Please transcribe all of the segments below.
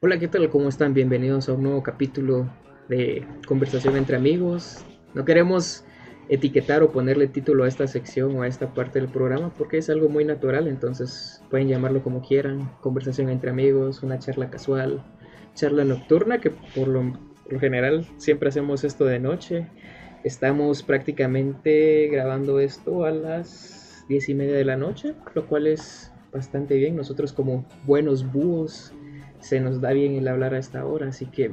Hola, ¿qué tal? ¿Cómo están? Bienvenidos a un nuevo capítulo de Conversación entre amigos. No queremos etiquetar o ponerle título a esta sección o a esta parte del programa porque es algo muy natural, entonces pueden llamarlo como quieran, conversación entre amigos, una charla casual, charla nocturna, que por lo, general siempre hacemos esto de noche. Estamos prácticamente grabando esto a las diez y media de la noche, lo cual es bastante bien. Nosotros como buenos búhos se nos da bien el hablar a esta hora, así que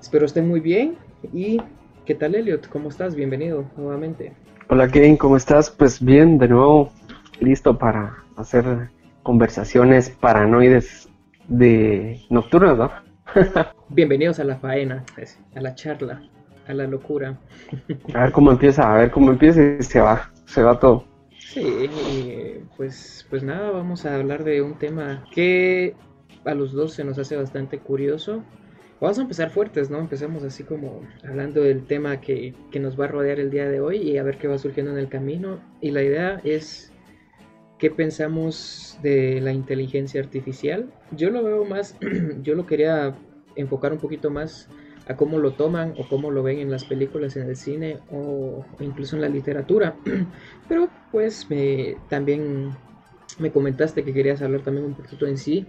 espero estén muy bien y ¿qué tal Elliot? ¿Cómo estás? Bienvenido nuevamente. Hola Kevin, ¿cómo estás? Pues bien, de nuevo listo para hacer conversaciones paranoides de nocturnas, ¿no? Bienvenidos a la faena, a la charla, a la locura. a ver cómo empieza, a ver cómo empieza y se va, se va todo. Sí, pues, pues nada, vamos a hablar de un tema que a los dos se nos hace bastante curioso. Vamos a empezar fuertes, ¿no? Empecemos así como hablando del tema que, que, nos va a rodear el día de hoy y a ver qué va surgiendo en el camino. Y la idea es qué pensamos de la inteligencia artificial. Yo lo veo más, yo lo quería enfocar un poquito más a cómo lo toman o cómo lo ven en las películas, en el cine o incluso en la literatura. Pero pues me, también me comentaste que querías hablar también un poquito en sí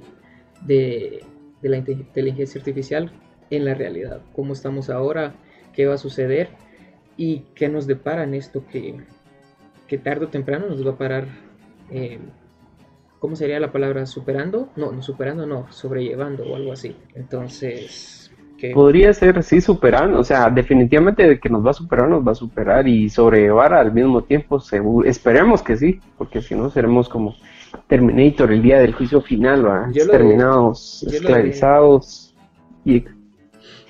de, la inteligencia artificial en la realidad, cómo estamos ahora, qué va a suceder y qué nos depara en esto que, que tarde o temprano nos va a parar, eh, ¿cómo sería la palabra? ¿Superando? No, no superando, no, sobrellevando o algo así. Entonces... Podría ser, sí, superando, o sea, definitivamente de que nos va a superar, nos va a superar y sobrellevar al mismo tiempo, esperemos que sí, porque si no seremos como Terminator, el día del juicio final, ¿va? Terminados, esclavizados. y...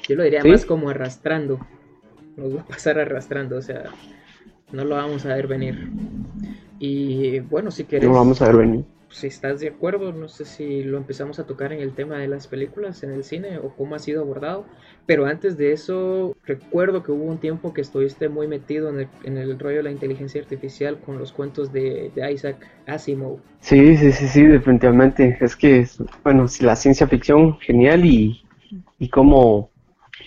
Yo lo diría más como arrastrando. Nos va a pasar arrastrando, o sea, no lo vamos a ver venir. Y bueno, si quieres. No lo vamos a ver venir si estás de acuerdo, no sé si lo empezamos a tocar en el tema de las películas en el cine o cómo ha sido abordado, pero antes de eso recuerdo que hubo un tiempo que estuviste muy metido en el, en el rollo de la inteligencia artificial con los cuentos de, Isaac Asimov. Sí, sí, sí, sí, definitivamente. Es que, bueno, la ciencia ficción, genial y, y cómo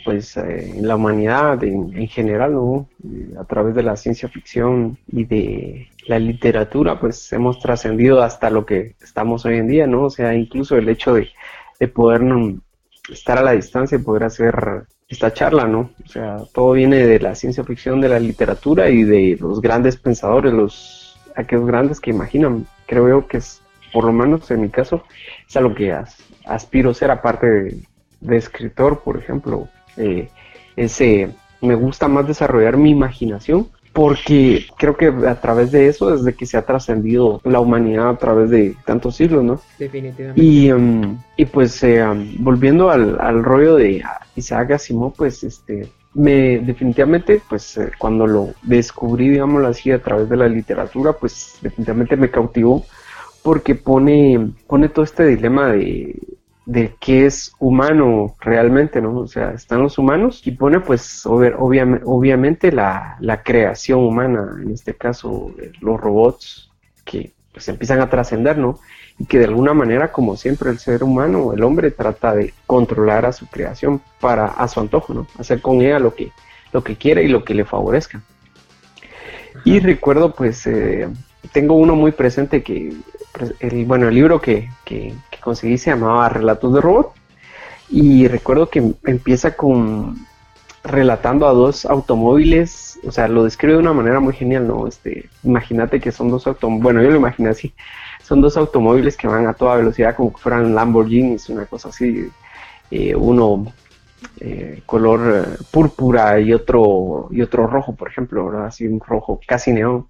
pues eh, en la humanidad en, general, ¿no? A través de la ciencia ficción y de la literatura, pues hemos trascendido hasta lo que estamos hoy en día, ¿no? O sea, incluso el hecho de, de poder estar a la distancia y poder hacer esta charla, ¿no? O sea, todo viene de la ciencia ficción, de la literatura y de los grandes pensadores, los aquellos grandes que imaginan. Creo que es, por lo menos en mi caso, es a lo que aspiro ser, aparte de escritor, por ejemplo, eh, ese, me gusta más desarrollar mi imaginación porque creo que a través de eso es de que se ha trascendido la humanidad a través de tantos siglos, ¿no? Definitivamente. Y, um, y pues eh, um, volviendo al, al, rollo de Isaac Asimov, pues este, me definitivamente, pues eh, cuando lo descubrí, digámoslo así, a través de la literatura, pues definitivamente me cautivó porque pone, pone todo este dilema de, de qué es humano realmente, ¿no? O sea, están los humanos y pone pues obviamente la, creación humana, en este caso los robots que pues empiezan a trascender, ¿no? Y que de alguna manera, como siempre, el ser humano, el hombre trata de controlar a su creación para a su antojo, ¿no? Hacer con ella lo que, lo que quiere y lo que le favorezca. Y recuerdo pues eh, tengo uno muy presente que, el, bueno, el libro que, que, conseguí se llamaba Relatos de Robot. Y recuerdo que empieza con relatando a dos automóviles, o sea, lo describe de una manera muy genial, ¿no? Este, imagínate que son dos automóviles, bueno, yo lo imaginé así, son dos automóviles que van a toda velocidad como que fueran Lamborghinis, una cosa así, eh, uno eh, color eh, púrpura y otro y otro rojo, por ejemplo, así un rojo casi neón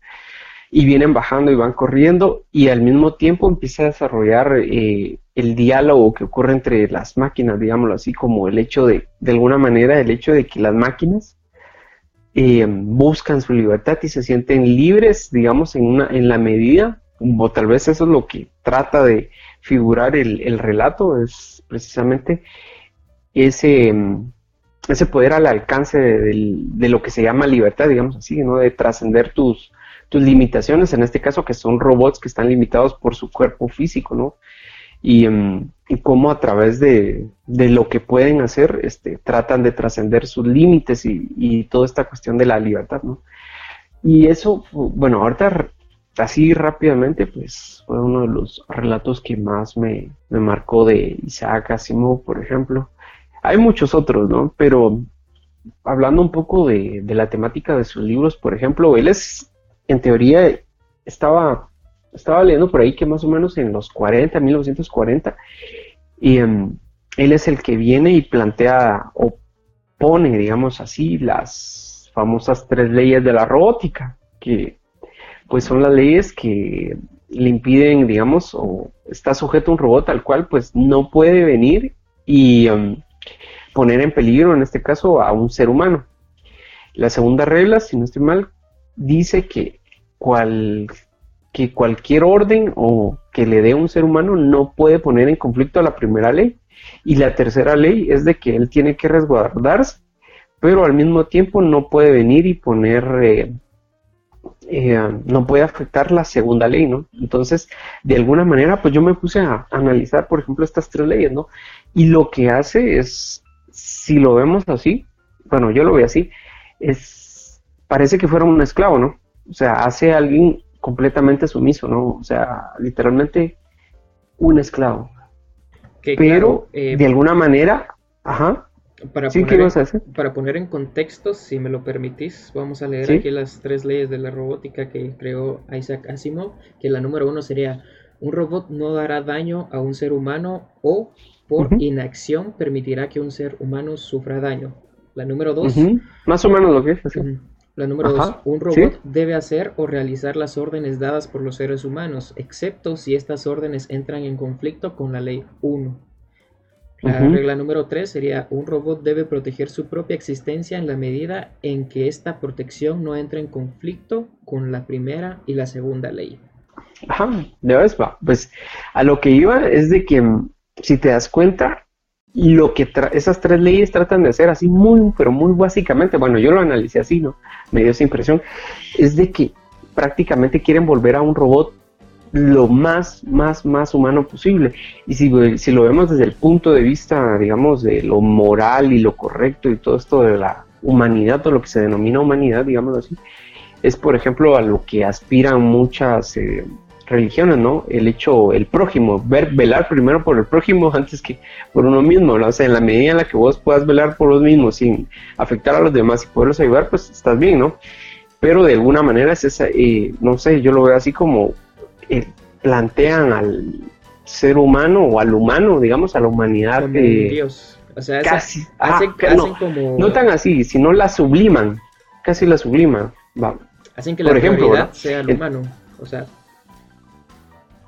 y vienen bajando y van corriendo y al mismo tiempo empieza a desarrollar eh, el diálogo que ocurre entre las máquinas, digámoslo así, como el hecho de, de alguna manera, el hecho de que las máquinas eh, buscan su libertad y se sienten libres, digamos, en, una, en la medida, o tal vez eso es lo que trata de figurar el, el relato, es precisamente ese, ese poder al alcance de, de, lo que se llama libertad, digamos así, ¿no? De trascender tus, tus limitaciones, en este caso que son robots que están limitados por su cuerpo físico, ¿no? y, em, cómo a través de, lo que pueden hacer este, tratan de trascender sus límites y, y, toda esta cuestión de la libertad, ¿no? Y eso, bueno, ahorita así rápidamente, pues fue uno de los relatos que más me, me marcó de Isaac Asimov, por ejemplo. Hay muchos otros, ¿no? Pero hablando un poco de, la temática de sus libros, por ejemplo, él es, en teoría, estaba, estaba leyendo por ahí que más o menos en los 40, 1940, y em, él es el que viene y plantea o pone, digamos así, las famosas tres leyes de la robótica, que pues son las leyes que le impiden, digamos, o está sujeto a un robot al cual pues no puede venir y em, poner en peligro, en este caso, a un ser humano. La segunda regla, si no estoy mal, dice que, cual, que cualquier orden o que le dé un ser humano no puede poner en conflicto a la primera ley. Y la tercera ley es de que él tiene que resguardarse, pero al mismo tiempo no puede venir y poner eh, eh, no puede afectar la segunda ley, ¿no? Entonces, de alguna manera, pues yo me puse a analizar, por ejemplo, estas tres leyes, ¿no? Y lo que hace es, si lo vemos así, bueno, yo lo veo así, es, parece que fuera un esclavo, ¿no? O sea, hace a alguien completamente sumiso, ¿no? O sea, literalmente un esclavo. Pero, eh, de alguna manera, ajá, para, poner en, para poner en contexto, si me lo permitís, vamos a leer aquí las tres leyes de la robótica que creó Isaac Asimov, que la número uno sería, un robot no dará daño a un ser humano o por inacción permitirá que un ser humano sufra daño. La número dos... Más o menos lo que es. Así. La número dos, un robot debe hacer o realizar las órdenes dadas por los seres humanos, excepto si estas órdenes entran en conflicto con la ley 1. La regla número 3 sería un robot debe proteger su propia existencia en la medida en que esta protección no entre en conflicto con la primera y la segunda ley. Ajá, de vez va. Pues a lo que iba es de que si te das cuenta, lo que esas tres leyes tratan de hacer así muy, pero muy básicamente, bueno, yo lo analicé así, ¿no? Me dio esa impresión, es de que prácticamente quieren volver a un robot lo más, más, más humano posible. Y si, si lo vemos desde el punto de vista, digamos, de lo moral y lo correcto y todo esto de la humanidad o lo que se denomina humanidad, digamos así, es por ejemplo a lo que aspiran muchas eh, religiones, ¿no? El hecho, el prójimo, ver, velar primero por el prójimo antes que por uno mismo, ¿no? O sea, en la medida en la que vos puedas velar por vos mismo sin afectar a los demás y poderlos ayudar, pues estás bien, ¿no? Pero de alguna manera es esa, eh, no sé, yo lo veo así como eh, plantean al ser humano o al humano, digamos, a la humanidad. de Dios. O sea, casi, hacen, no, como... no tan así, sino la subliman, casi la subliman. Va. Hacen que la Por sea el humano, o sea...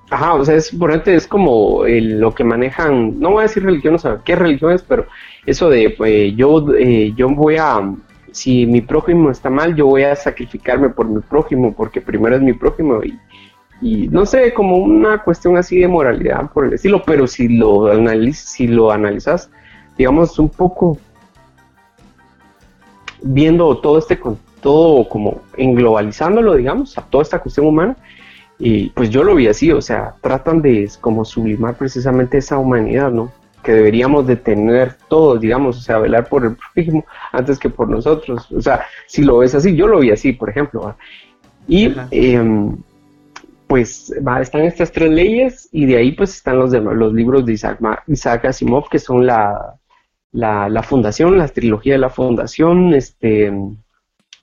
Ajá, o sea, es, por es como lo que manejan, no voy a decir religión, o sea, qué religión es, pero eso de, pues, yo, eh, yo voy a, si mi prójimo está mal, yo voy a sacrificarme por mi prójimo, porque primero es mi prójimo y, no sé, como una cuestión así de moralidad por el estilo, pero si lo, si lo analizas, digamos, un poco viendo todo este, todo como englobalizándolo, digamos, a toda esta cuestión humana, y pues yo lo vi así, o sea, tratan de como sublimar precisamente esa humanidad, ¿no? Que deberíamos de tener todos, digamos, o sea, velar por el prójimo antes que por nosotros, o sea, si lo ves así, yo lo vi así, por ejemplo, y pues están estas tres leyes y de ahí pues están los, los libros de Isaac, Isaac Asimov que son la, la, fundación, la trilogía de la fundación, este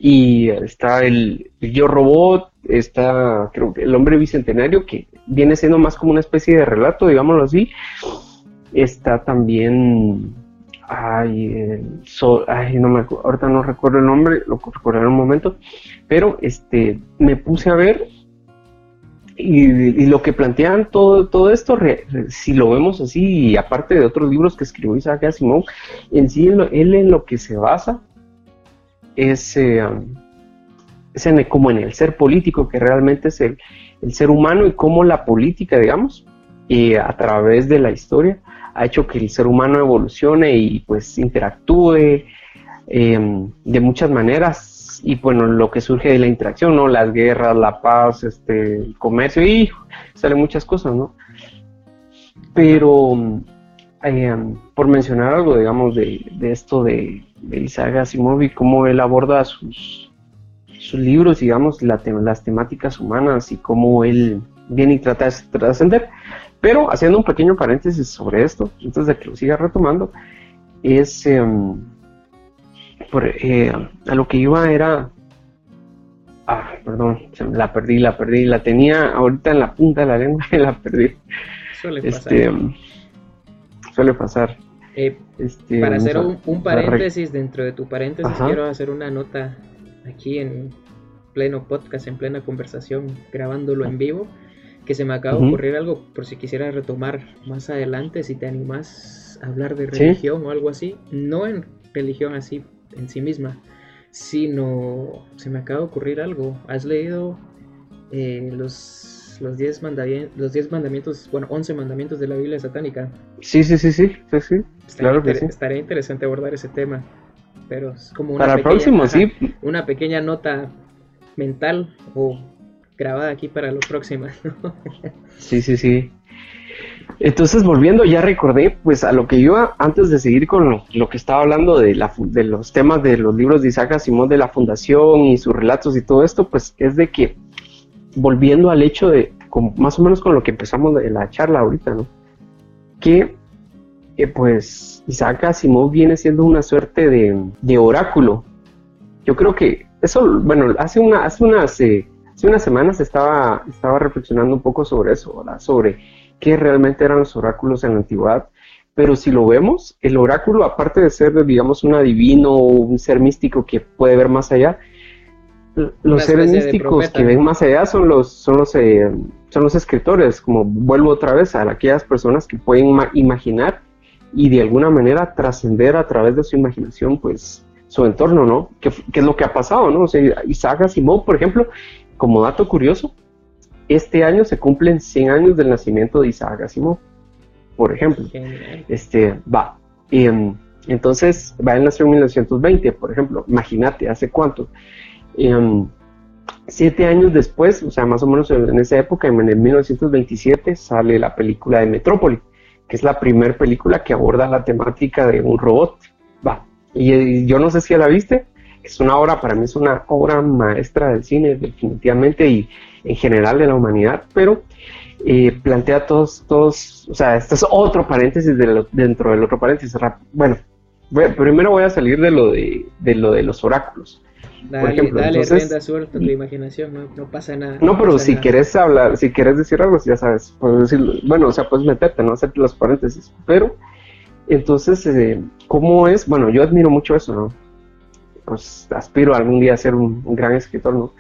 y está el, Yo Robot, está creo que el hombre bicentenario que viene siendo más como una especie de relato, digámoslo así. Está también ay, ay no me ahorita no recuerdo el nombre, lo recuerdo en un momento, pero este me puse a ver y, lo que plantean todo, todo esto, si lo vemos así, y aparte de otros libros que escribió Isaac Asimov, en sí él en lo que se basa es, eh, como en el ser político, que realmente es el, ser humano y cómo la política, digamos, y a través de la historia ha hecho que el ser humano evolucione y pues interactúe eh, de muchas maneras y bueno, lo que surge de la interacción, ¿no? Las guerras, la paz, este, el comercio y salen muchas cosas, ¿no? Pero eh, por mencionar algo, digamos, de, esto de, Isaac Asimov y cómo él aborda sus, sus libros, digamos, las temáticas humanas y cómo él viene y trata de trascender. Pero haciendo un pequeño paréntesis sobre esto, antes de que lo siga retomando, es em, por, eh, a lo que iba era ah, perdón, la perdí, la perdí, la tenía ahorita en la punta de la lengua y la perdí. Suele pasar. Este, suele pasar. Eh, este, para hacer un, paréntesis dentro de tu paréntesis, quiero hacer una nota aquí en pleno podcast, en plena conversación, grabándolo en vivo, que se me acaba de ocurrir algo por si quisiera retomar más adelante, si te animas a hablar de religión o algo así, no en religión así en sí misma, sino se me acaba de ocurrir algo. ¿Has leído eh, los, los, 10 mandamientos, los diez mandamientos, bueno, 11 mandamientos de la Biblia satánica? Sí, sí, sí, sí, sí, sí. claro que sí. Estaría interesante abordar ese tema, pero es como una Para pequeña, sí. Una pequeña nota mental o grabada aquí para lo próximo. sí, sí, sí. Entonces, volviendo, ya recordé, pues, a lo que yo, antes de seguir con lo, que estaba hablando de, la, de los temas de los libros de Isaac Asimov de la fundación y sus relatos y todo esto, pues, es de que, volviendo al hecho de, más o menos con lo que empezamos en la charla ahorita, ¿no? Que, eh, pues, Isaac Asimov viene siendo una suerte de, oráculo. Yo creo que eso, bueno, hace, una, hace, unas, eh, hace unas semanas estaba, estaba reflexionando un poco sobre eso. Sobre qué realmente eran los oráculos en la antigüedad. Pero si lo vemos, el oráculo, aparte de ser, digamos, un adivino o un ser místico que puede ver más allá, los seres místicos que ven más allá son los, son los, eh, son los escritores, como vuelvo otra vez a aquellas personas que pueden imaginar y de alguna manera trascender a través de su imaginación, pues, su entorno, ¿no? ¿Qué, es lo que ha pasado, no? O sea, Isaac Asimov, por ejemplo, como dato curioso, este año se cumplen 100 años del nacimiento de Isaac Asimov, por ejemplo. Este, va. Em, entonces, va a nacer en 1920, por ejemplo. Imagínate, ¿hace cuánto? Em, siete años después, o sea, más o menos en esa época, en el 1927, sale la película de Metrópoli, que es la primera película que aborda la temática de un robot. Va. Y, yo no sé si la viste, es una obra, para mí es una obra maestra del cine, definitivamente, y en general de la humanidad, pero eh, plantea todos, todos, o sea, este es otro paréntesis dentro del otro paréntesis. Bueno, primero voy a salir de lo de, lo de los oráculos. Dale, por ejemplo, dale, entonces, suerte tu imaginación, no, no, pasa nada. No, pero si quieres hablar, si quieres decir algo, ya sabes, puedes decirlo. Bueno, o sea, puedes meterte, no hacer los paréntesis. Pero, entonces, eh, ¿cómo es? Bueno, yo admiro mucho eso, ¿no? Pues aspiro algún día a ser un, un gran escritor, ¿no?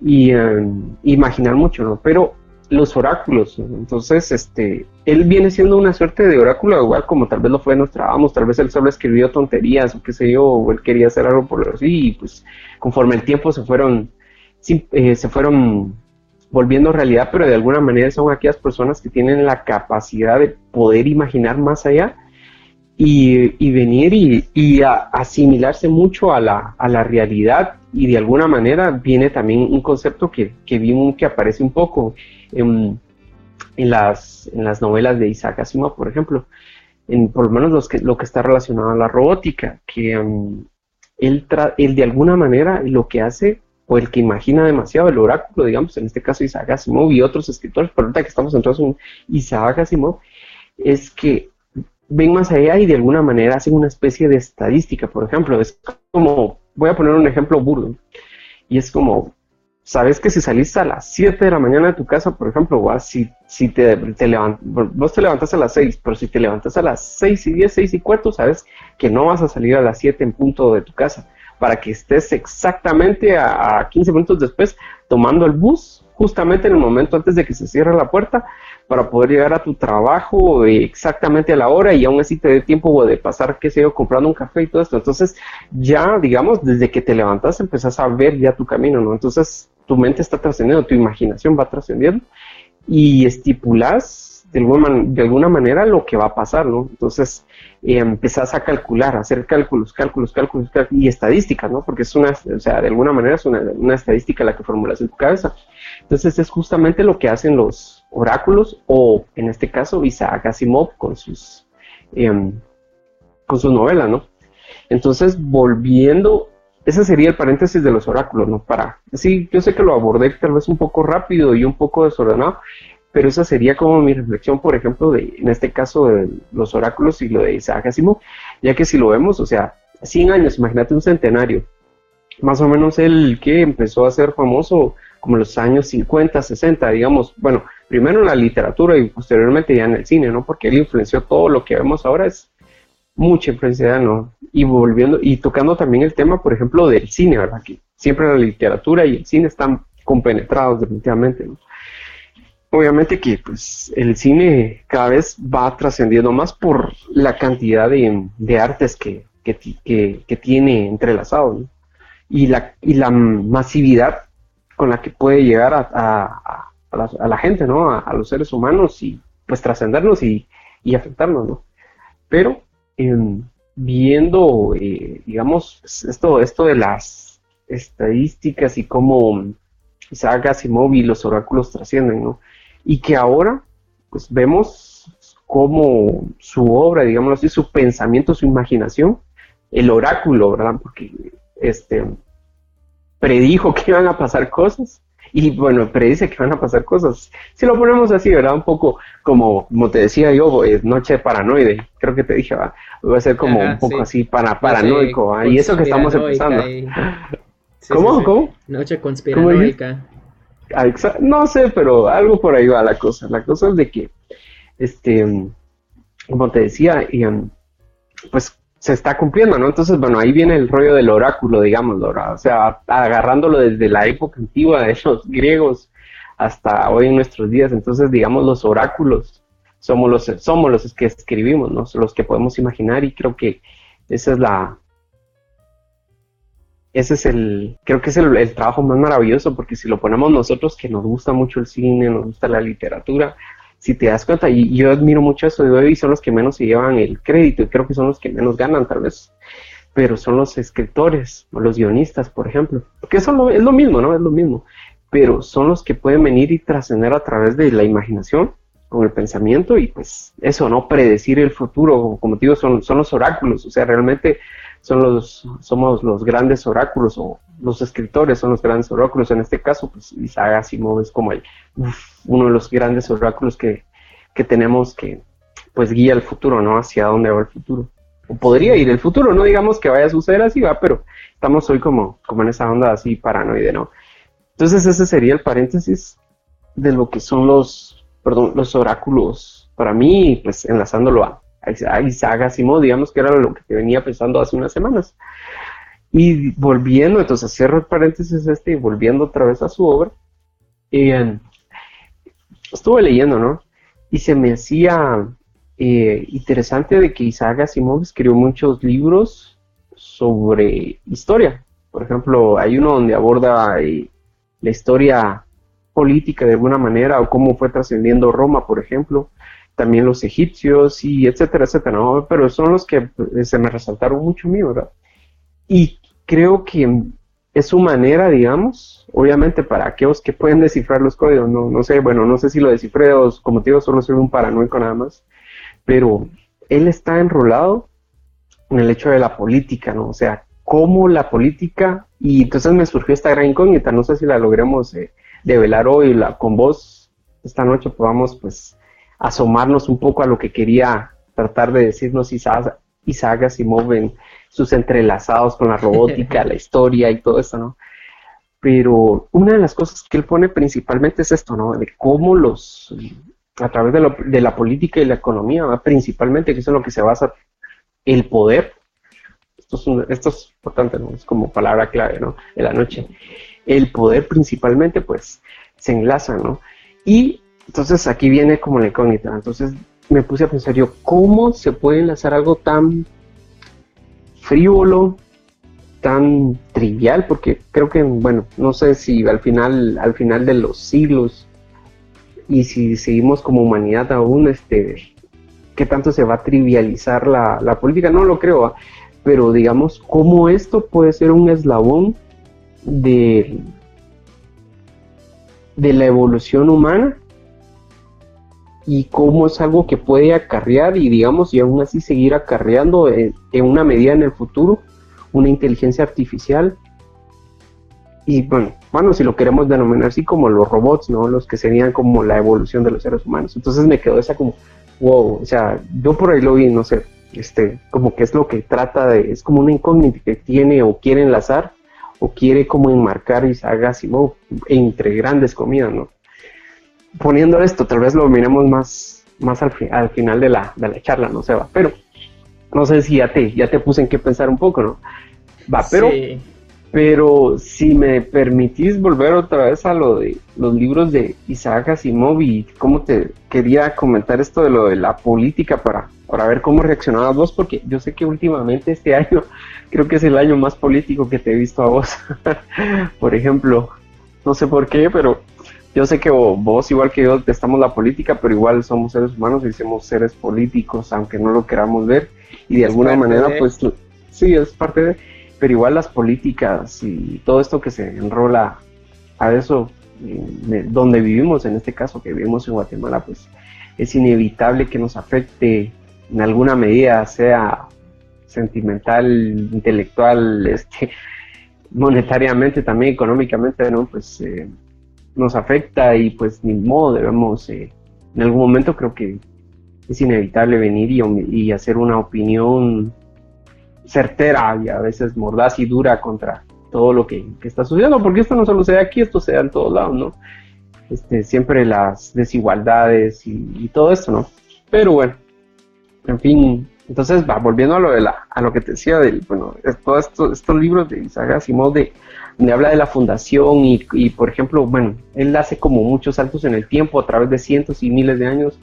y em, imaginar mucho, ¿no? Pero los oráculos, entonces, este, él viene siendo una suerte de oráculo, igual como tal vez lo fue Nostradamus, tal vez él solo escribió tonterías o qué sé yo, o él quería hacer algo por así, y pues conforme el tiempo se fueron, eh, se fueron volviendo realidad, pero de alguna manera son aquellas personas que tienen la capacidad de poder imaginar más allá y, venir y, asimilarse mucho a la, a la, realidad y de alguna manera viene también un concepto que, que, que aparece un poco en, en, las, en las novelas de Isaac Asimov, por ejemplo, en, por lo menos los que, lo que está relacionado a la robótica, que um, él, él de alguna manera lo que hace o el que imagina demasiado el oráculo, digamos, en este caso Isaac Asimov y otros escritores, pero ahorita que estamos entonces en Isaac Asimov, es que ven más allá y de alguna manera hacen una especie de estadística. Por ejemplo, es como, voy a poner un ejemplo burdo, y es como, sabes que si saliste a las 7 de la mañana de tu casa, por ejemplo, si, si te, te vos te levantas a las 6, pero si te levantas a las 6 y 10, 6 y cuarto, sabes que no vas a salir a las 7 en punto de tu casa, para que estés exactamente a, a 15 minutos después tomando el bus, justamente en el momento antes de que se cierre la puerta, para poder llegar a tu trabajo exactamente a la hora y aún así te dé tiempo de pasar, qué sé yo, comprando un café y todo esto. Entonces, ya, digamos, desde que te levantas empezás a ver ya tu camino, ¿no? Entonces, tu mente está trascendiendo, tu imaginación va trascendiendo y estipulas de alguna, de alguna manera lo que va a pasar, ¿no? Entonces, y empezás a calcular, a hacer cálculos, cálculos, cálculos, y estadísticas, ¿no? Porque es una, o sea, de alguna manera es una, una estadística la que formulas en tu cabeza. Entonces es justamente lo que hacen los oráculos, o en este caso Isaac Asimov con sus, em, con sus novelas, ¿no? Entonces, volviendo, ese sería el paréntesis de los oráculos, ¿no? Para, sí, yo sé que lo abordé tal vez un poco rápido y un poco desordenado, pero esa sería como mi reflexión, por ejemplo, de, en este caso de los oráculos y lo de Isaac Asimov, ya que si lo vemos, o sea, 100 años, imagínate un centenario, más o menos el que empezó a ser famoso como en los años 50, 60, digamos, bueno, primero en la literatura y posteriormente ya en el cine, ¿no? Porque él influenció todo lo que vemos ahora, es mucha influencia, ¿no? Y volviendo, y tocando también el tema, por ejemplo, del cine, ¿verdad? Que siempre la literatura y el cine están compenetrados definitivamente, ¿no? Obviamente que pues el cine cada vez va trascendiendo más por la cantidad de, artes que, que, tiene entrelazado y, la, y la masividad con la que puede llegar a, la, gente, ¿no? A, los seres humanos y pues trascendernos y, afectarnos, ¿no? Pero em, viendo, eh, digamos, esto, esto de las estadísticas y cómo Asimov y los oráculos trascienden, ¿no? Y que ahora, pues vemos cómo su obra, digamos así, su pensamiento, su imaginación, el oráculo, ¿verdad? Porque este, predijo que iban a pasar cosas y bueno, predice que van a pasar cosas. Si lo ponemos así, ¿verdad? Un poco como, como te decía yo, es noche paranoide, creo que te dije, va, va a ser como un poco así para, paranoico, y eso que estamos empezando. ¿Cómo? ¿Cómo? Noche conspiranoica. No sé, pero algo por ahí va la cosa. La cosa es de que, este, como te decía, um, pues se está cumpliendo, ¿no? Entonces, bueno, ahí viene el rollo del oráculo, digamos, O sea, agarrándolo desde la época antigua de los griegos hasta hoy en nuestros días. Entonces, digamos, los oráculos somos los, somos los que escribimos, ¿no? Los que podemos imaginar y creo que esa es la... Ese es el, creo que es el, trabajo más maravilloso porque si lo ponemos nosotros que nos gusta mucho el cine, nos gusta la literatura, si te das cuenta, y yo admiro mucho eso de y son los que menos se llevan el crédito, y creo que son los que menos ganan tal vez, pero son los escritores o los guionistas, por ejemplo, porque eso es lo mismo, ¿no? Es lo mismo, pero son los que pueden venir y trascender a través de la imaginación, con el pensamiento y pues eso, ¿no? Predecir el futuro, como te digo, son, son los oráculos, o sea, realmente son los, somos los grandes oráculos o los escritores son los grandes oráculos. En este caso, pues Isaac Asimov es como el, uno de los grandes oráculos que, que, tenemos que pues guía el futuro, ¿no? Hacia dónde va el futuro. O podría ir el futuro, no digamos que vaya a suceder así, va, pero estamos hoy como, como en esa onda así paranoide, ¿no? Entonces ese sería el paréntesis de lo que son los, perdón, los oráculos para mí, pues enlazándolo a, a Isaac digamos que era lo que venía pensando hace unas semanas. Y volviendo, entonces cierro el paréntesis este y volviendo otra vez a su obra, eh, estuve leyendo, ¿no? Y se me hacía eh, interesante de que Isaac Asimov escribió muchos libros sobre historia. Por ejemplo, hay uno donde aborda eh, la historia política de alguna manera o cómo fue trascendiendo Roma, por ejemplo también los egipcios y etcétera, etcétera. Pero son los que pues, se me resaltaron mucho a mí, ¿verdad? Y creo que es su manera, digamos, obviamente para aquellos que pueden descifrar los códigos, no, no sé, bueno, no sé si lo descifré o como te digo, solo soy un paranoico nada más, pero él está enrolado en el hecho de la política, ¿no? O sea, cómo la política, y entonces me surgió esta gran incógnita, no sé si la logremos eh, develar hoy la, con vos esta noche podamos pues asomarnos un poco a lo que quería tratar de decirnos Isaac, Isaac Asimov en sus entrelazados con la robótica, la historia y todo eso, ¿no? Pero una de las cosas que él pone principalmente es esto, ¿no? De cómo los, a través de, la política y la economía, principalmente, que es en lo que se basa el poder, esto es, esto es importante, ¿no? Es como palabra clave, ¿no? De la noche. El poder principalmente, pues, se enlaza, ¿no? Y entonces aquí viene como la incógnita. Entonces me puse a pensar yo, ¿cómo se puede enlazar algo tan frívolo, tan trivial? Porque creo que, bueno, no sé si al final, al final de los siglos y si seguimos como humanidad aún, este, qué tanto se va a trivializar la, la política, no lo creo, pero digamos, cómo esto puede ser un eslabón de, de la evolución humana y cómo es algo que puede acarrear y digamos y aún así seguir acarreando en, una medida en el futuro una inteligencia artificial y bueno, bueno, si lo queremos denominar así como los robots, ¿no? Los que serían como la evolución de los seres humanos. Entonces me quedó esa como, wow, o sea, yo por ahí lo vi, no sé, este, como que es lo que trata de, es como una incógnita que tiene o quiere enlazar o quiere como enmarcar así, wow, entre grandes comidas, ¿no? Poniendo esto, tal vez lo miremos más, más al, al final de la, de la charla, no sé, va, pero no sé si ya te, ya te puse en qué pensar un poco, ¿no? Va, pero pero si me permitís volver otra vez a lo de los libros de Isaac Asimov y cómo te quería comentar esto de lo de la política para, para ver cómo reaccionabas vos, porque yo sé que últimamente este año creo que es el año más político que te he visto a vos. por ejemplo, no sé por qué, pero yo sé que vos, igual que yo, detestamos la política, pero igual somos seres humanos y somos seres políticos, aunque no lo queramos ver. Y de alguna manera, pues sí, es parte de pero igual las políticas y todo esto que se enrola a eso, eh, donde vivimos, en este caso que vivimos en Guatemala, pues es inevitable que nos afecte en alguna medida, sea sentimental, intelectual, este, monetariamente, también económicamente, ¿no? Pues eh, nos afecta y pues ni modo debemos, eh, en algún momento creo que es inevitable venir y, y hacer una opinión certera y a veces mordaz y dura contra todo lo que, está sucediendo, porque esto no solo se da aquí, esto se da en todos lados, ¿no? Este, siempre las desigualdades y, todo esto, ¿no? Pero bueno, en fin, entonces va, volviendo a lo, de la, a lo que te decía, del, bueno, todos estos, libros de Isaac Asimov de, donde habla de la fundación y, y, por ejemplo, bueno, él hace como muchos saltos en el tiempo a través de cientos y miles de años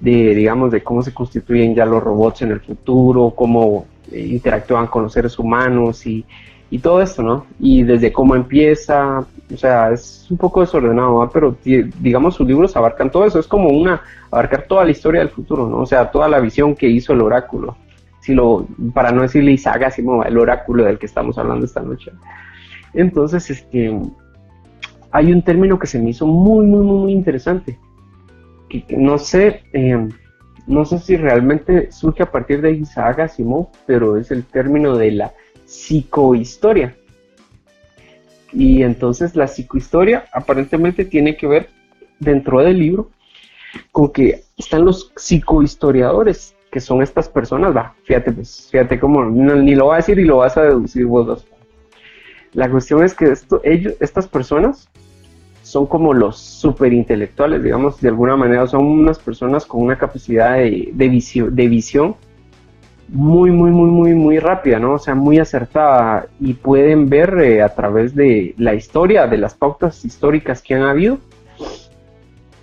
de, digamos, de cómo se constituyen ya los robots en el futuro, cómo eh, interactúan con los seres humanos y, y, todo esto, ¿no? Y desde cómo empieza, o sea, es un poco desordenado, pero digamos sus libros abarcan todo eso, es como una, abarcar toda la historia del futuro, ¿no? O sea, toda la visión que hizo el oráculo, si lo, para no decirle Isaga, sino el oráculo del que estamos hablando esta noche. Entonces, este, hay un término que se me hizo muy, muy, muy, muy interesante, no sé, eh, no sé si realmente surge a partir de Isaac Asimov, pero es el término de la psicohistoria. Y entonces la psicohistoria aparentemente tiene que ver dentro del libro con que están los psicohistoriadores, que son estas personas, va, fíjate, pues, fíjate cómo, ni lo va a decir y lo vas a deducir vos dos. La cuestión es que esto, ellos, estas personas son como los superintelectuales, digamos, de alguna manera son unas personas con una capacidad de, visión, de visión muy, muy, muy, muy, muy rápida, ¿no? O sea, muy acertada. Y pueden ver eh, a través de la historia, de las pautas históricas que han habido,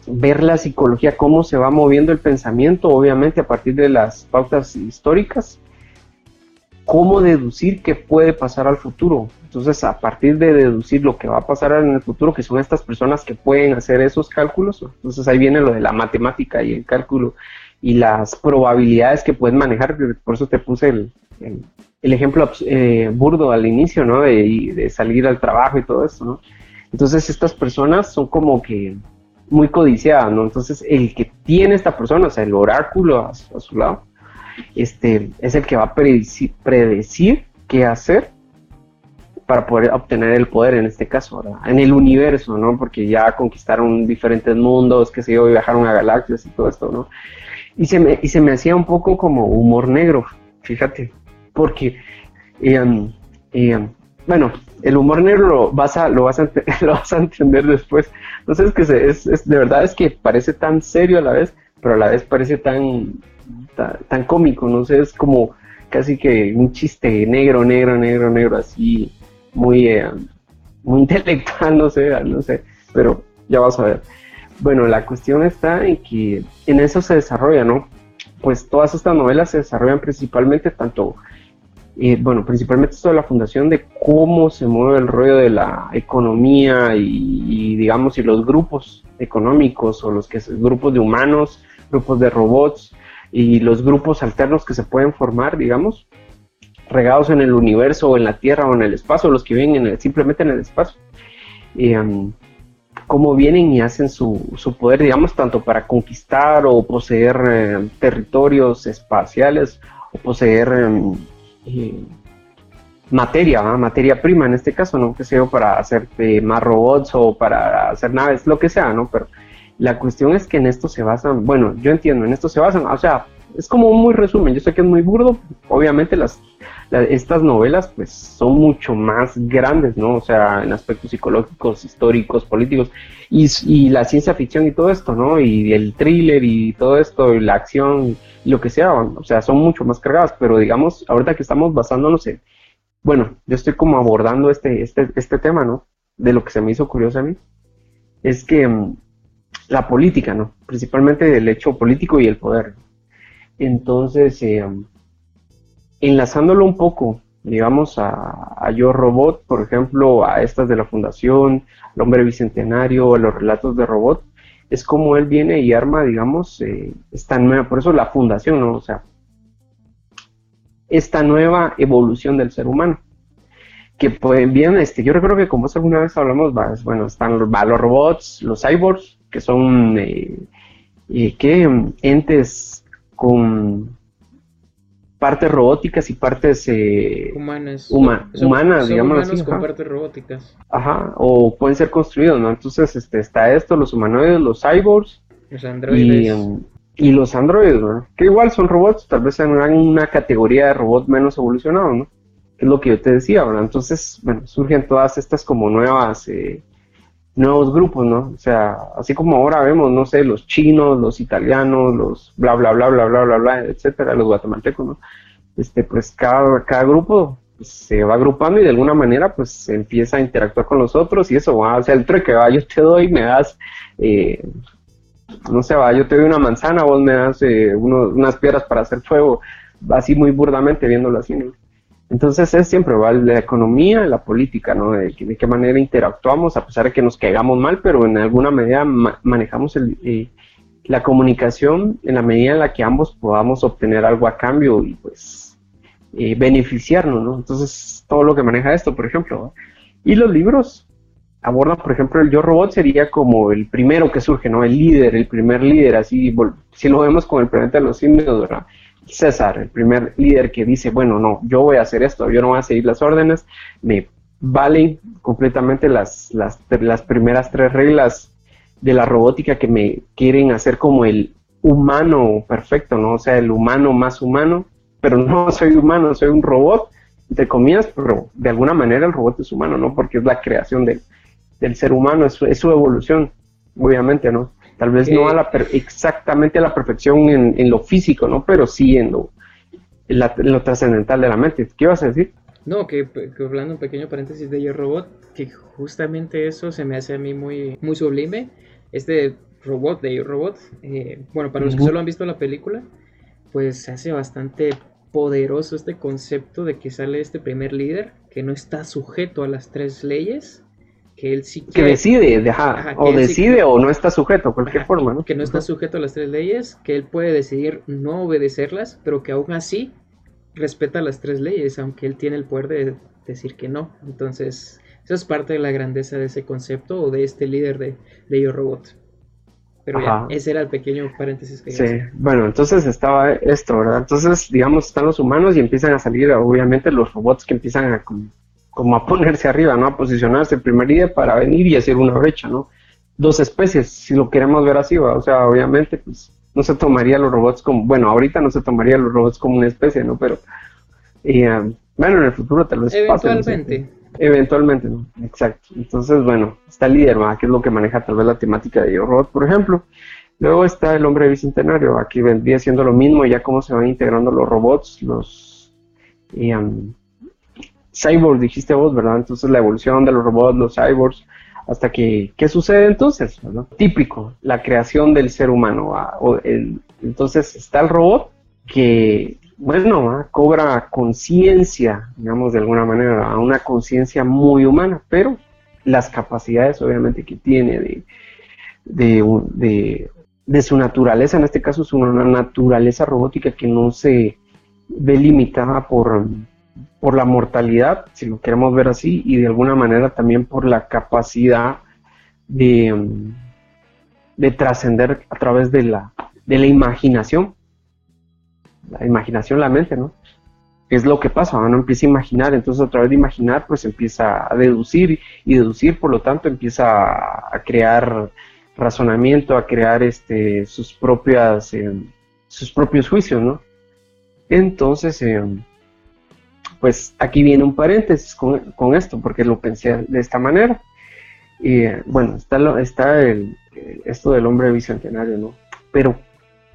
ver la psicología, cómo se va moviendo el pensamiento, obviamente a partir de las pautas históricas, cómo deducir qué puede pasar al futuro, entonces, a partir de deducir lo que va a pasar en el futuro, que son estas personas que pueden hacer esos cálculos, entonces ahí viene lo de la matemática y el cálculo y las probabilidades que pueden manejar, por eso te puse el, el, ejemplo eh, burdo al inicio, ¿no? De, salir al trabajo y todo eso, ¿no? Entonces, estas personas son como que muy codiciadas, ¿no? Entonces, el que tiene esta persona, o sea, el oráculo a, su lado, este, es el que va a predecir, predecir qué hacer para poder obtener el poder en este caso, en el universo, ¿no? Porque ya conquistaron diferentes mundos, que se yo, viajaron a galaxias y todo esto, ¿no? Y se me, y se me hacía un poco como humor negro, fíjate, porque, em, em, bueno, el humor negro lo vas a, lo vas a, lo vas a entender después. Entonces, es que se, es, es, de verdad es que parece tan serio a la vez, pero a la vez parece tan, tan, tan cómico, no sé, es como casi que un chiste negro, negro, negro, negro, así muy, eh, muy intelectual, no sé, no sé, pero ya vas a ver. Bueno, la cuestión está en que en eso se desarrolla, ¿no? Pues todas estas novelas se desarrollan principalmente tanto, eh, bueno, principalmente de la fundación de cómo se mueve el rollo de la economía y, digamos, y los grupos económicos o los que grupos de humanos, grupos de robots, y los grupos alternos que se pueden formar, digamos, regados en el universo o en la Tierra o en el espacio, los que viven en simplemente en el espacio. Y, cómo vienen y hacen su, su, poder, digamos, tanto para conquistar o poseer eh, territorios espaciales o poseer em, eh, materia, materia prima en este caso, ¿no? Que sea para hacer más robots o para hacer naves, lo que sea, ¿no? Pero la cuestión es que en esto se basan, bueno, yo entiendo, en esto se basan, o sea, es como un muy resumen, yo sé que es muy burdo, obviamente las, estas novelas pues son mucho más grandes, ¿no? O sea, en aspectos psicológicos, históricos, políticos, y, la ciencia ficción y todo esto, ¿no? Y el thriller y todo esto, la acción, y lo que sea, o sea, son mucho más cargadas, pero digamos, ahorita que estamos basándonos en, bueno, yo estoy como abordando este, este, este tema, ¿no? De lo que se me hizo curioso a mí, es que mm, la política, ¿no? Principalmente el hecho político y el poder. Entonces, eh, enlazándolo un poco, digamos, a, Yo Robot, por ejemplo, a estas de la Fundación, El Hombre Bicentenario, a los relatos de Robot, es como él viene y arma, digamos, eh, esta nueva, por eso la Fundación, ¿no? O sea, esta nueva evolución del ser humano. Que pues bien, este, yo recuerdo que como alguna vez hablamos, bueno, están los, los robots, los cyborgs, que son eh, eh, ¿qué? entes con partes robóticas y partes eh, humanas, humanas, digamos así. con partes robóticas. Ajá, o pueden ser construidos, ¿no? Entonces, este, está esto, los humanoides, los cyborgs. Los androides. Y, los androides, ¿no? Que igual son robots, tal vez en una categoría de robot menos evolucionado, ¿no? Que es lo que yo te decía, ¿verdad? Entonces, bueno, surgen todas estas como nuevas... Eh, nuevos grupos, ¿no? O sea, así como ahora vemos, no sé, los chinos, los italianos, los bla, bla, bla, bla, bla, bla, bla, etcétera, los guatemaltecos, ¿no? Este, pues cada, cada grupo se va agrupando y de alguna manera pues empieza a interactuar con los otros y eso va, sea, el trueque va, yo te doy, me das, eh, no sé, va, yo te doy una manzana, vos me das eh, unas piedras para hacer fuego, así muy burdamente viéndolo así, ¿no? Entonces es siempre ¿va? la economía, la política, ¿no? De, qué manera interactuamos, a pesar de que nos caigamos mal, pero en alguna medida manejamos eh, la comunicación en la medida en la que ambos podamos obtener algo a cambio y pues eh, beneficiarnos, ¿no? Entonces todo lo que maneja esto, por ejemplo. Y los libros abordan, por ejemplo, el Yo Robot sería como el primero que surge, ¿no? El líder, el primer líder, así, si lo vemos con el planeta de los simios, ¿verdad? César, el primer líder que dice, bueno, no, yo voy a hacer esto, yo no voy a seguir las órdenes, me valen completamente las, las, las primeras tres reglas de la robótica que me quieren hacer como el humano perfecto, ¿no? O sea, el humano más humano, pero no soy humano, soy un robot, entre comillas, pero de alguna manera el robot es humano, ¿no? Porque es la creación del ser humano, es, es su evolución, obviamente, ¿no? Tal vez no a la exactamente a la perfección en, lo físico, ¿no? Pero sí en lo, lo trascendental de la mente. ¿Qué ibas a decir? No, que, hablando un pequeño paréntesis de Yo Robot, que justamente eso se me hace a mí muy, muy sublime. Este robot de Yo Robot, eh, bueno, para los que solo han visto la película, pues se hace bastante poderoso este concepto de que sale este primer líder que no está sujeto a las tres leyes que él sí que decide, o decide o no está sujeto, de cualquier forma, ¿no? Que no está sujeto a las tres leyes, que él puede decidir no obedecerlas, pero que aún así respeta las tres leyes, aunque él tiene el poder de decir que no. Entonces, eso es parte de la grandeza de ese concepto o de este líder de, de Yo Robot. Pero ya, ese era el pequeño paréntesis que Sí, bueno, entonces estaba esto, ¿verdad? Entonces, digamos, están los humanos y empiezan a salir, obviamente, los robots que empiezan a como a ponerse arriba, ¿no? A posicionarse el primer día para venir y hacer una brecha, ¿no? Dos especies, si lo queremos ver así, ¿va? o sea, obviamente, pues no se tomaría los robots como, bueno, ahorita no se tomaría los robots como una especie, ¿no? Pero, um, bueno, en el futuro tal vez Eventualmente. Eventualmente, ¿no? Exacto. Entonces, bueno, está el líder, ¿va? que es lo que maneja tal vez la temática de Yo Robot, por ejemplo. Luego está el hombre bicentenario, aquí vendría siendo lo mismo, ya cómo se van integrando los robots, los... Um, cyborgs, dijiste vos, ¿verdad? Entonces la evolución de los robots, los cyborgs, hasta que, ¿qué sucede entonces? Típico, la creación del ser humano. O entonces está el robot que, bueno, cobra conciencia, digamos de alguna manera, una conciencia muy humana, pero las capacidades obviamente que tiene de, de, de su naturaleza, en este caso es una naturaleza robótica que no se ve limitada por, por la mortalidad, si lo queremos ver así, y de alguna manera también por la capacidad de, de trascender a través de la, de la imaginación. La imaginación, la mente, ¿no? Es lo que pasa, uno empieza a imaginar, entonces a través de imaginar, pues empieza a deducir y deducir, por lo tanto, empieza a crear razonamiento, a crear este, sus, propias, eh, sus propios juicios, ¿no? Entonces, eh, pues aquí viene un paréntesis con, esto, porque lo pensé de esta manera. Y bueno, está, está el, esto del hombre bicentenario, ¿no? Pero,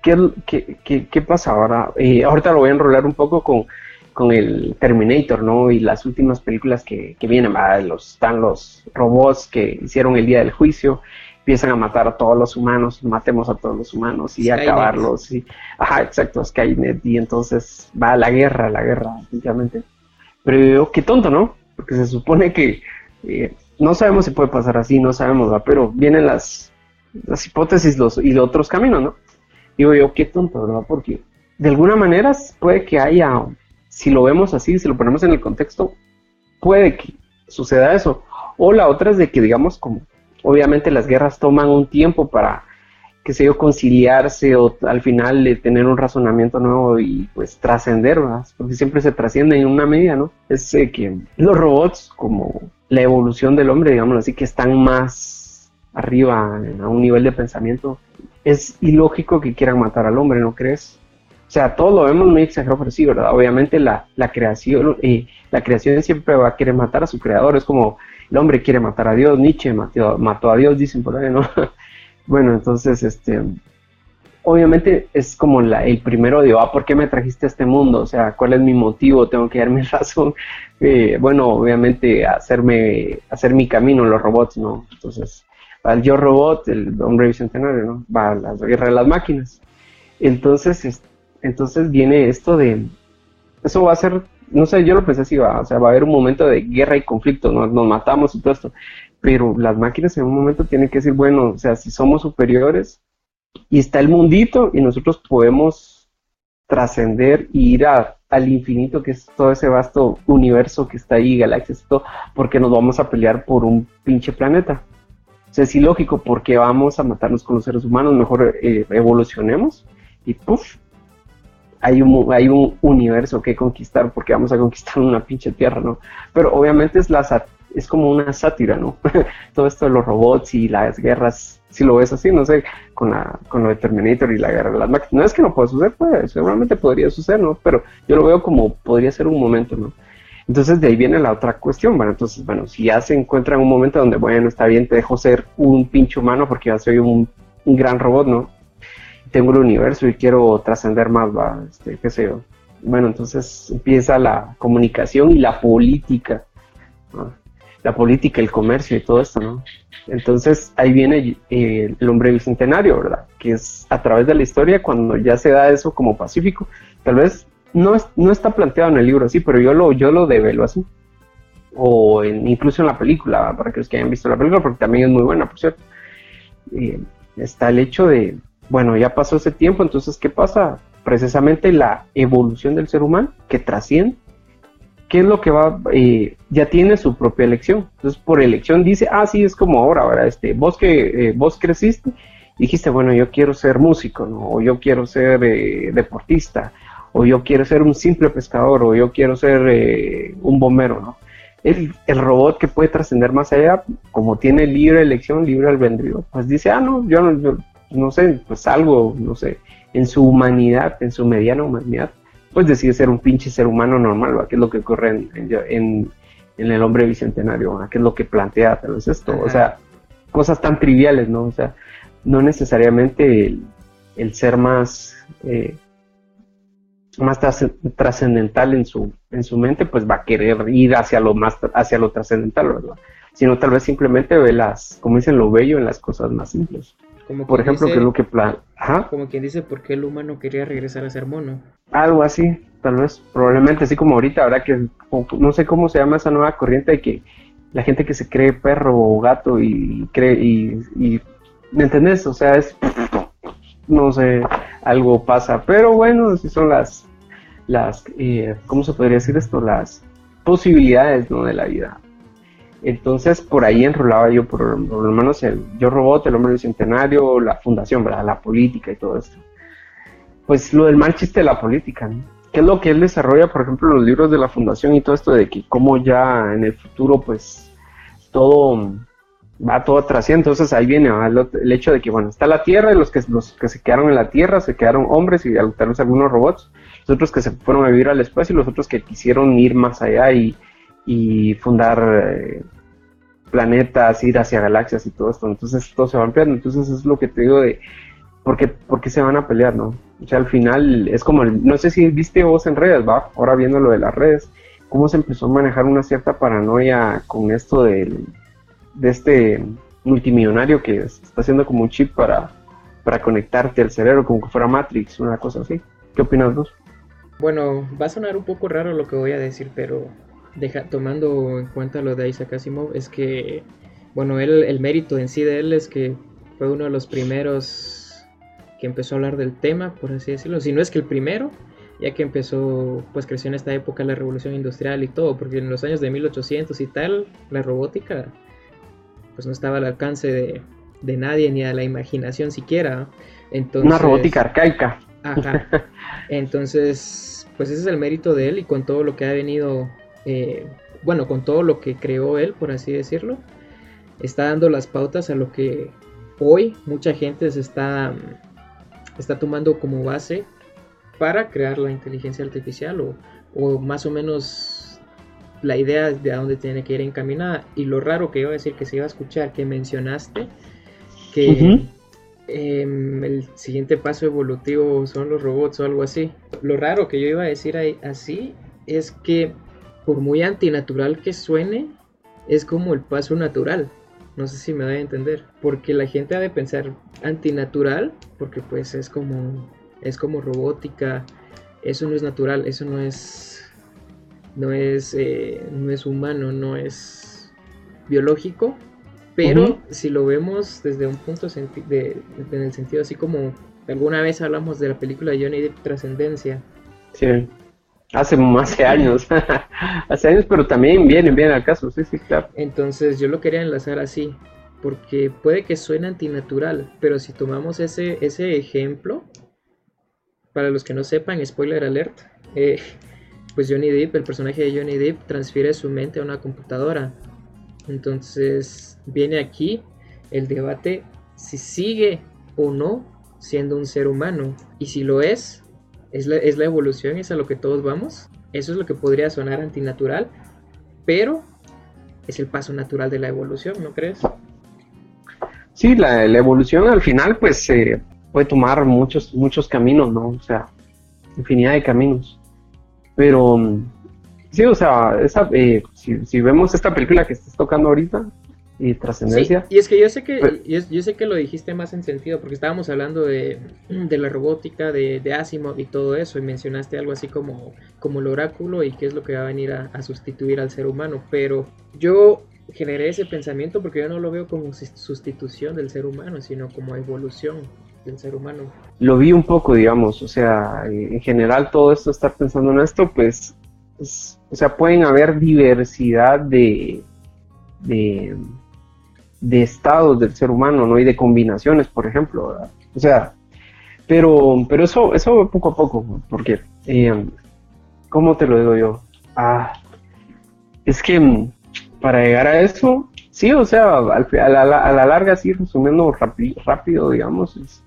¿qué, qué, pasa ahora? Eh, ahorita lo voy a enrolar un poco con, con el Terminator, ¿no? Y las últimas películas que, que vienen, los, están los robots que hicieron el día del juicio, empiezan a matar a todos los humanos, matemos a todos los humanos y acabarlos. Y, ajá, exacto, Skynet. Y entonces va la guerra, la guerra, definitivamente. Pero qué tonto, ¿no? Porque se supone que eh, no sabemos si puede pasar así, no sabemos, ¿va? pero vienen las, las hipótesis y los otros caminos, ¿no? Digo yo, qué tonto, ¿verdad? Porque de alguna manera puede que haya, si lo vemos así, si lo ponemos en el contexto, puede que suceda eso. O la otra es de que, digamos, como obviamente las guerras toman un tiempo para, que se yo, conciliarse o al final tener un razonamiento nuevo y pues trascender, porque siempre se trasciende en una medida, ¿no? Es eh, que los robots, como la evolución del hombre, digamos así, que están más arriba a un nivel de pensamiento, es ilógico que quieran matar al hombre, ¿no crees? O sea, todo lo vemos muy exagerado, pero sí, ¿verdad? Obviamente la, la creación, eh, la creación siempre va a querer matar a su creador, es como el hombre quiere matar a Dios, Nietzsche mató a Dios, dicen por ahí, ¿no? bueno, entonces, este, obviamente es como la, el primero de, ah, ¿por qué me trajiste a este mundo? O sea, ¿cuál es mi motivo? Tengo que dar mi razón. Eh, bueno, obviamente hacerme, hacer mi camino los robots, ¿no? Entonces, al yo robot, el hombre bicentenario, ¿no? Va a la guerra de las máquinas. Entonces, entonces viene esto de, eso va a ser no sé, yo lo pensé así, va, o sea, va a haber un momento de guerra y conflicto, nos, nos matamos y todo esto, pero las máquinas en un momento tienen que decir, bueno, o sea, si somos superiores y está el mundito y nosotros podemos trascender y ir al infinito, que es todo ese vasto universo que está ahí, galaxias y todo, porque nos vamos a pelear por un pinche planeta. O sea, es ilógico porque vamos a matarnos con los seres humanos, mejor eh, evolucionemos y puff, hay un, hay un universo que conquistar porque vamos a conquistar una pinche tierra, ¿no? Pero obviamente es, la, es como una sátira, ¿no? Todo esto de los robots y las guerras, si lo ves así, no sé, con, la, con lo de Terminator y la guerra de las máquinas. No es que no pueda suceder, pues, seguramente podría suceder, ¿no? Pero yo lo veo como podría ser un momento, ¿no? Entonces de ahí viene la otra cuestión, bueno, entonces, bueno, si ya se encuentra en un momento donde, bueno, está bien, te dejo ser un pinche humano porque ya soy un, gran robot, ¿no? tengo el universo y quiero trascender más, va, este, qué sé yo. Bueno, entonces empieza la comunicación y la política, la política, el comercio y todo esto, ¿no? Entonces ahí viene eh, el hombre bicentenario, ¿verdad? Que es a través de la historia cuando ya se da eso como pacífico. Tal vez no, no está planteado en el libro así, pero yo lo, yo lo develo así. O incluso en la película, para que los que hayan visto la película, porque también es muy buena, por cierto. Eh, está el hecho de, bueno, ya pasó ese tiempo, entonces, ¿qué pasa? Precisamente la evolución del ser humano que trasciende. ¿Qué es lo que va? Eh, ya tiene su propia elección. Entonces, por elección dice, ah, sí, es como ahora, ahora, este, vos que eh, vos creciste, dijiste, bueno, yo quiero ser músico. O yo quiero ser eh, deportista, o yo quiero ser un simple pescador, o yo quiero ser un bombero, ¿no? El, el, robot que puede trascender más allá, como tiene libre elección, libre albedrío, pues dice, ah, no, yo, no, yo, no sé, pues algo, no sé, en su humanidad, en su mediana humanidad, pues decide ser un pinche ser humano normal, ¿va? ¿Qué es lo que ocurre en, el hombre bicentenario? ¿Qué es lo que plantea tal vez esto? O sea, cosas tan triviales, ¿no? O sea, no necesariamente el, ser más, eh, más trascendental en su, en su mente, pues va a querer ir hacia lo más, hacia lo trascendental, ¿verdad? Sino tal vez simplemente ve las, como dicen, lo bello en las cosas más simples. Como por ejemplo, que es lo que plan... Como quien dice, ¿por qué el humano quería regresar a ser mono? Algo así, tal vez, probablemente, así como ahorita, ahora que no sé cómo se llama esa nueva corriente de que la gente que se cree perro o gato y cree y, ¿me entendés? O sea, es no sé, algo pasa. Pero bueno, si son las, las eh, ¿cómo se podría decir esto? Las posibilidades, ¿no? De la vida. Entonces, por ahí enrolaba yo, por, lo menos, el Yo Robot, el Hombre Bicentenario, la fundación. La política y todo esto. Pues lo del mal chiste de la política, ¿no? ¿Qué es lo que él desarrolla, por ejemplo, los libros de la fundación y todo esto de que cómo ya en el futuro, pues, todo va todo atrás. Entonces ahí viene el, hecho de que, bueno, está la Tierra y los que, los que se quedaron en la Tierra se quedaron hombres y vez algunos robots, los otros que se fueron a vivir al espacio y los otros que quisieron ir más allá y, y fundar eh, planetas, ir hacia galaxias y todo esto. Entonces todo se va ampliando. Entonces es lo que te digo de por qué, se van a pelear, ¿no? O sea, al final es como, no sé si viste vos en redes, va, ahora viendo lo de las redes, cómo se empezó a manejar una cierta paranoia con esto del de este multimillonario que está haciendo como un chip para, para conectarte al cerebro, como que fuera Matrix, una cosa así. ¿Qué opinas vos? Bueno, va a sonar un poco raro lo que voy a decir, pero deja, tomando en cuenta lo de Isaac Asimov, es que, bueno, él, el mérito en sí de él es que fue uno de los primeros que empezó a hablar del tema, por así decirlo. Si no es que el primero, ya que empezó, pues creció en esta época la revolución industrial y todo, porque en los años de 1800 y tal, la robótica pues no estaba al alcance de, nadie ni a la imaginación siquiera. Entonces, Una robótica arcaica. Ajá. Entonces, pues ese es el mérito de él y con todo lo que ha venido, eh, bueno, con todo lo que creó él, por así decirlo, está dando las pautas a lo que hoy mucha gente se está, está tomando como base para crear la inteligencia artificial o, o más o menos la idea de a dónde tiene que ir encaminada. Y lo raro que iba a decir que se iba a escuchar, que mencionaste, que em, el siguiente paso evolutivo son los robots o algo así. Lo raro que yo iba a decir ahí, así es que por muy antinatural que suene, es como el paso natural. No sé si me da a entender. Porque la gente ha de pensar antinatural, porque pues es como, es como robótica. Eso no es natural, eso no es no es, eh, no es humano, no es biológico, pero si lo vemos desde un punto de, en el sentido así como alguna vez hablamos de la película de Johnny Depp Trascendencia. Sí, hace, hace años, hace años, pero también viene bien al caso, sí, sí, claro. Entonces yo lo quería enlazar así, porque puede que suene antinatural, pero si tomamos ese, ese ejemplo, para los que no sepan, spoiler alert, eh, pues Johnny Depp, el personaje de Johnny Depp, transfiere su mente a una computadora. Entonces viene aquí el debate si sigue o no siendo un ser humano. Y si lo es, es la, es la evolución, es a lo que todos vamos. Eso es lo que podría sonar antinatural, pero es el paso natural de la evolución, ¿no crees? Sí, la, evolución al final pues eh, puede tomar muchos, muchos caminos, ¿no? O sea, infinidad de caminos. Pero sí, o sea, esa, eh, si, vemos esta película que estás tocando ahorita, y trascendencia. y es que yo sé que yo, sé que lo dijiste más en sentido, porque estábamos hablando de, la robótica, de, de, Asimov y todo eso, y mencionaste algo así como, como el oráculo y qué es lo que va a venir a, sustituir al ser humano. Pero yo generé ese pensamiento porque yo no lo veo como sustitución del ser humano, sino como evolución del ser humano. Lo vi un poco, digamos, o sea, en general todo esto, estar pensando en esto, pues, o sea, pueden haber diversidad de, de, estados del ser humano, ¿no? Y de combinaciones, por ejemplo, O sea, pero, pero eso, eso poco a poco, porque, eh, ¿cómo te lo digo yo? Ah, es que para llegar a eso, sí, o sea, a, la, larga, sí, resumiendo rápido, digamos,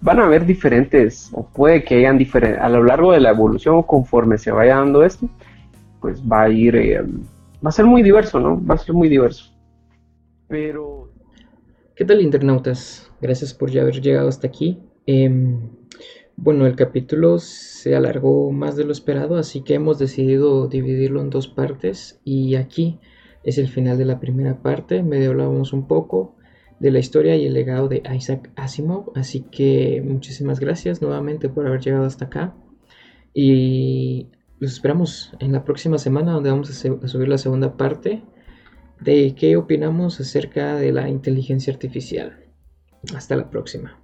van a haber diferentes, o puede que hayan diferentes, a lo largo de la evolución conforme se vaya dando esto, pues va a ir, eh, va a ser muy diverso, ¿no? Va a ser muy diverso. Pero... ¿Qué tal internautas? Gracias por ya haber llegado hasta aquí. Em, bueno, el capítulo se alargó más de lo esperado, así que hemos decidido dividirlo en dos partes y aquí es el final de la primera parte. Medio hablábamos un poco de la historia y el legado de Isaac Asimov. Así que muchísimas gracias nuevamente por haber llegado hasta acá. Y los esperamos en la próxima semana donde vamos a, subir la segunda parte de qué opinamos acerca de la inteligencia artificial. Hasta la próxima.